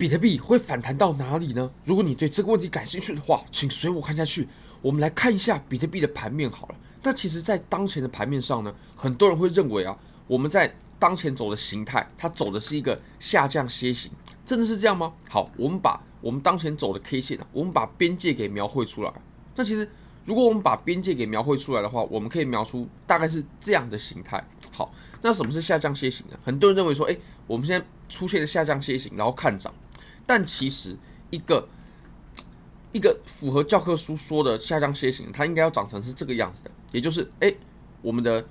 比特币会反弹到哪里呢？如果你对这个问题感兴趣的话，请随我看下去。我们来看一下比特币的盘面好了。那其实，在当前的盘面上呢，很多人会认为啊，我们在当前走的形态，它走的是一个下降楔形，真的是这样吗？好，我们把我们当前走的 K 线啊，我们把边界给描绘出来。那其实，如果我们把边界给描绘出来的话，我们可以描出大概是这样的形态。好，那什么是下降楔形呢？很多人认为说，诶，我们现在出现了下降楔形，然后看涨，但其实一个一个符合教科书说的下降楔形，它应该要长成是这个样子的，也就是，哎，我们的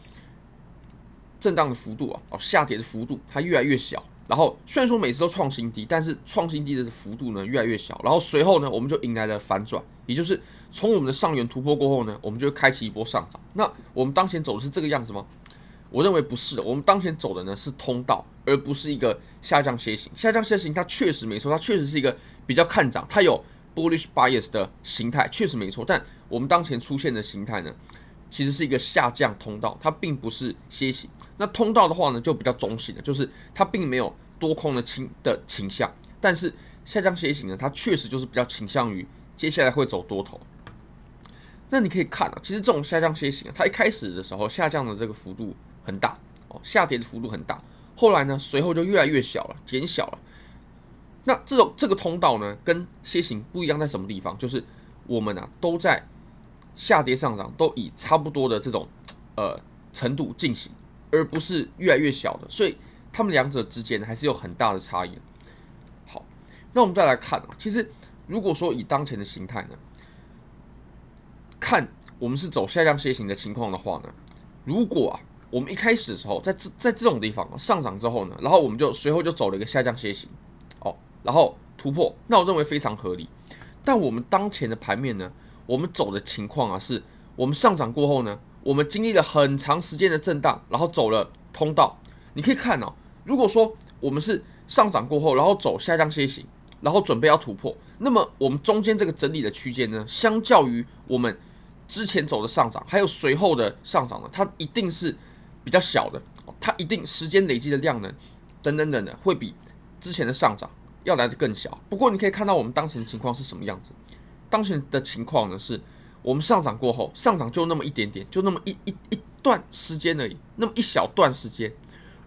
震荡的幅度啊，哦，下跌的幅度它越来越小。然后虽然说每次都创新低，但是创新低的幅度呢越来越小。然后随后呢，我们就迎来了反转，也就是从我们的上缘突破过后呢，我们就会开启一波上涨。那我们当前走的是这个样子吗？我认为不是的。我们当前走的呢是通道，而不是一个下降楔形。下降楔形它确实没错，它确实是一个比较看涨，它有 bullish bias 的形态，确实没错。但我们当前出现的形态呢，其实是一个下降通道，它并不是楔形。那通道的话呢，就比较中性的，就是它并没有多空的倾的倾向，但是下降楔形呢，它确实就是比较倾向于接下来会走多头。那你可以看啊，其实这种下降楔形啊，它一开始的时候下降的这个幅度很大哦，下跌的幅度很大，后来呢，随后就越来越小了，减小了。那这种这个通道呢，跟楔形不一样在什么地方？就是我们啊都在下跌上涨，都以差不多的这种呃程度进行。而不是越来越小的，所以它们两者之间还是有很大的差异。好，那我们再来看啊，其实如果说以当前的形态呢，看我们是走下降楔形的情况的话呢，如果啊我们一开始的时候在这在这种地方上涨之后呢，然后我们就随后就走了一个下降楔形，哦，然后突破，那我认为非常合理。但我们当前的盘面呢，我们走的情况啊，是我们上涨过后呢。我们经历了很长时间的震荡，然后走了通道。你可以看哦，如果说我们是上涨过后，然后走下降楔形，然后准备要突破，那么我们中间这个整理的区间呢，相较于我们之前走的上涨，还有随后的上涨呢，它一定是比较小的。它一定时间累积的量呢，等等等的，会比之前的上涨要来得更小。不过你可以看到我们当前情况是什么样子？当前的情况呢是。我们上涨过后，上涨就那么一点点，就那么一一一段时间而已，那么一小段时间。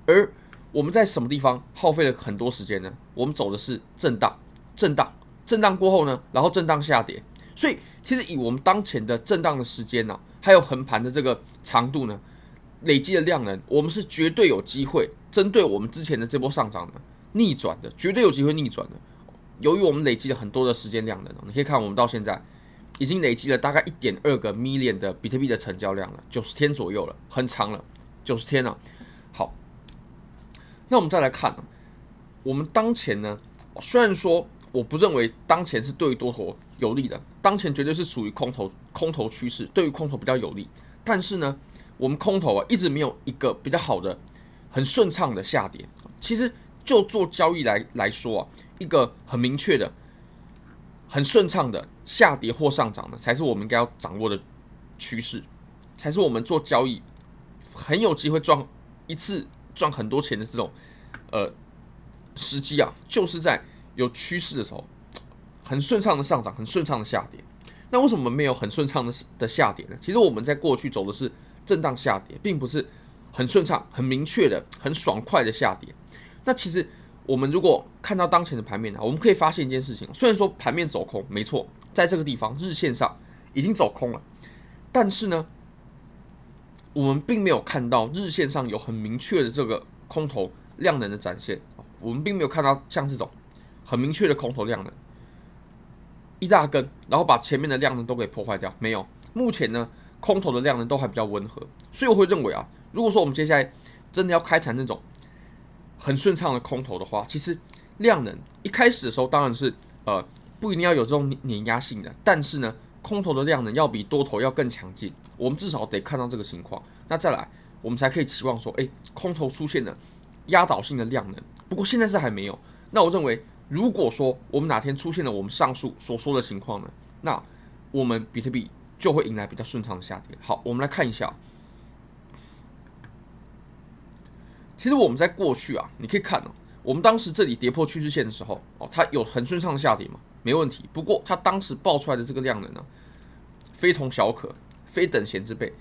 而我们在什么地方耗费了很多时间呢？我们走的是震荡，震荡，震荡过后呢，然后震荡下跌。所以，其实以我们当前的震荡的时间呢、还有横盘的这个长度呢，累积的量能，我们是绝对有机会针对我们之前的这波上涨的逆转的，绝对有机会逆转的。由于我们累积了很多的时间量能，你可以看我们到现在。已经累积了大概一点二个 million 的比特币的成交量了，九十天左右了，很长了，九十天了。好，那我们再来看呢，我们当前呢，虽然说我不认为当前是对于多头有利的，当前绝对是属于空头空头趋势，对于空头比较有利。但是呢，我们空头啊一直没有一个比较好的、很顺畅的下跌。其实就做交易来来说啊，一个很明确的。很顺畅的下跌或上涨的，才是我们应该要掌握的趋势，才是我们做交易很有机会赚一次赚很多钱的这种呃时机啊，就是在有趋势的时候，很顺畅的上涨，很顺畅的下跌。那为什么没有很顺畅的的下跌呢？其实我们在过去走的是震荡下跌，并不是很顺畅、很明确的、很爽快的下跌。那其实。我们如果看到当前的盘面呢，我们可以发现一件事情：虽然说盘面走空，没错，在这个地方日线上已经走空了，但是呢，我们并没有看到日线上有很明确的这个空头量能的展现。我们并没有看到像这种很明确的空头量能一大根，然后把前面的量能都给破坏掉。没有，目前呢，空头的量能都还比较温和，所以我会认为啊，如果说我们接下来真的要开采那种。很顺畅的空头的话，其实量能一开始的时候当然是呃不一定要有这种碾压性的，但是呢，空头的量能要比多头要更强劲，我们至少得看到这个情况，那再来我们才可以期望说，诶，空头出现了压倒性的量能。不过现在是还没有。那我认为，如果说我们哪天出现了我们上述所说的情况呢，那我们比特币就会迎来比较顺畅的下跌。好，我们来看一下。其实我们在过去啊，你可以看哦，我们当时这里跌破趋势线的时候，哦，它有很顺畅的下跌嘛，没问题。不过它当时爆出来的这个量能呢，非同小可，非等闲之辈。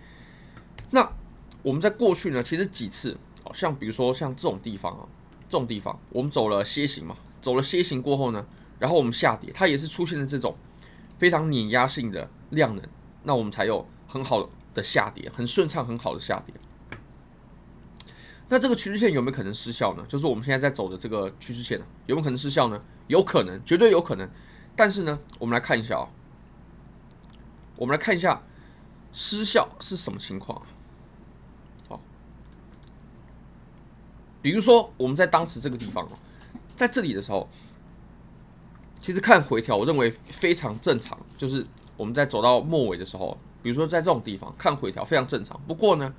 那我们在过去呢，其实几次，哦，像比如说像这种地方啊，这种地方，我们走了楔形嘛，走了楔形过后呢，然后我们下跌，它也是出现了这种非常碾压性的量能，那我们才有很好的下跌，很顺畅，很好的下跌。那这个趋势线有没有可能失效呢？就是我们现在在走的这个趋势线呢，有没有可能失效呢？有可能，绝对有可能。但是呢，我们来看一下啊，我们来看一下失效是什么情况？好，比如说我们在当时这个地方哦，在这里的时候，其实看回调，我认为非常正常。就是我们在走到末尾的时候，比如说在这种地方看回调非常正常。不过呢，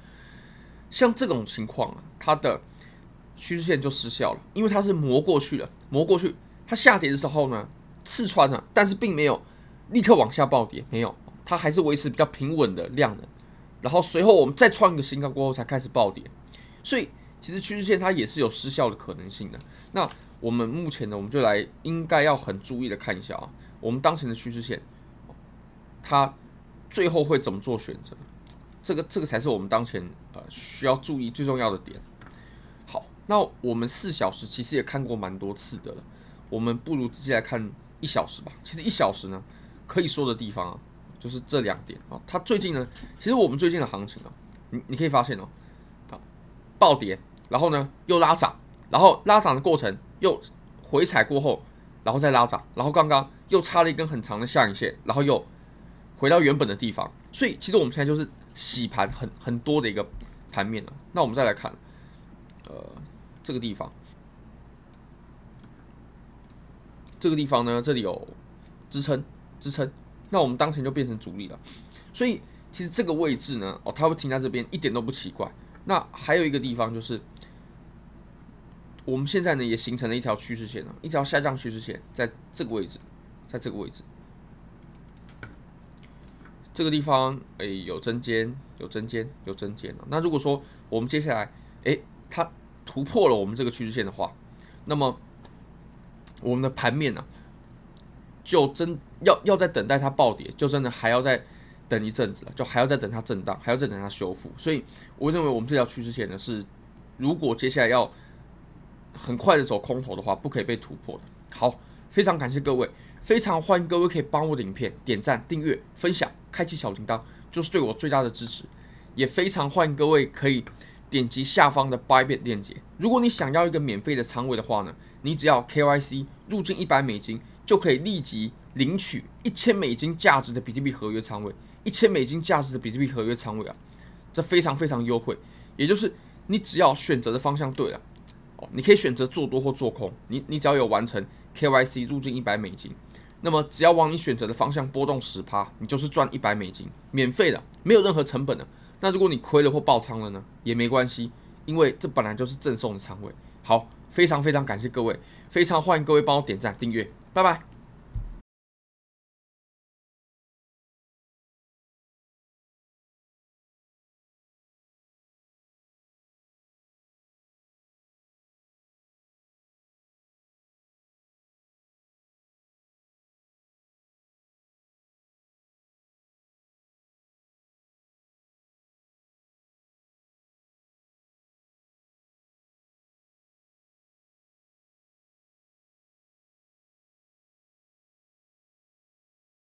像这种情况啊，它的趋势线就失效了，因为它是磨过去了，磨过去，它下跌的时候呢，刺穿了，但是并没有立刻往下暴跌，没有，它还是维持比较平稳的量能，然后随后我们再创一个新高过后才开始暴跌，所以其实趋势线它也是有失效的可能性的。那我们目前呢，我们就来应该要很注意的看一下啊，我们当前的趋势线，他最后会怎么做选择？这个这个才是我们当前呃需要注意最重要的点。好，那我们四小时其实也看过蛮多次的了，我们不如直接来看一小时吧。其实一小时呢，可以说的地方啊，就是这两点啊。它最近呢，其实我们最近的行情啊，你你可以发现哦，啊，暴跌，然后呢又拉涨，然后拉涨的过程又回踩过后，然后再拉涨，然后刚刚又插了一根很长的下影线，然后又回到原本的地方。所以其实我们现在就是。洗盘很很多的一个盘面了，那我们再来看，呃，这个地方，这个地方呢，这里有支撑支撑，那我们当前就变成主力了，所以其实这个位置呢，哦，它会停在这边一点都不奇怪。那还有一个地方就是，我们现在呢也形成了一条趋势线了，一条下降趋势线，在这个位置，在这个位置。这个地方，哎，有针尖，有针尖，有针尖。那如果说我们接下来，哎，它突破了我们这个趋势线的话，那么我们的盘面呢、啊，就真要要再等待它暴跌，就真的还要再等一阵子了，就还要再等它震荡，还要再等它修复。所以，我认为我们这条趋势线呢，是如果接下来要很快的走空头的话，不可以被突破的。好，非常感谢各位。非常欢迎各位可以帮我的影片点赞、订阅、分享、开启小铃铛，就是对我最大的支持。也非常欢迎各位可以点击下方的 Bybit 链接。如果你想要一个免费的仓位的话呢，你只要 KYC 入金一百美金，就可以立即领取一千美金价值的比特币合约仓位。一千美金价值的比特币合约仓位啊，这非常非常优惠。也就是你只要选择的方向对了，哦，你可以选择做多或做空。你你只要有完成 KYC 入金一百美金。那么只要往你选择的方向波动十趴，你就是赚一百美金，免费的，没有任何成本的。那如果你亏了或爆仓了呢，也没关系，因为这本来就是赠送的仓位。好，非常非常感谢各位，非常欢迎各位帮我点赞订阅，拜拜。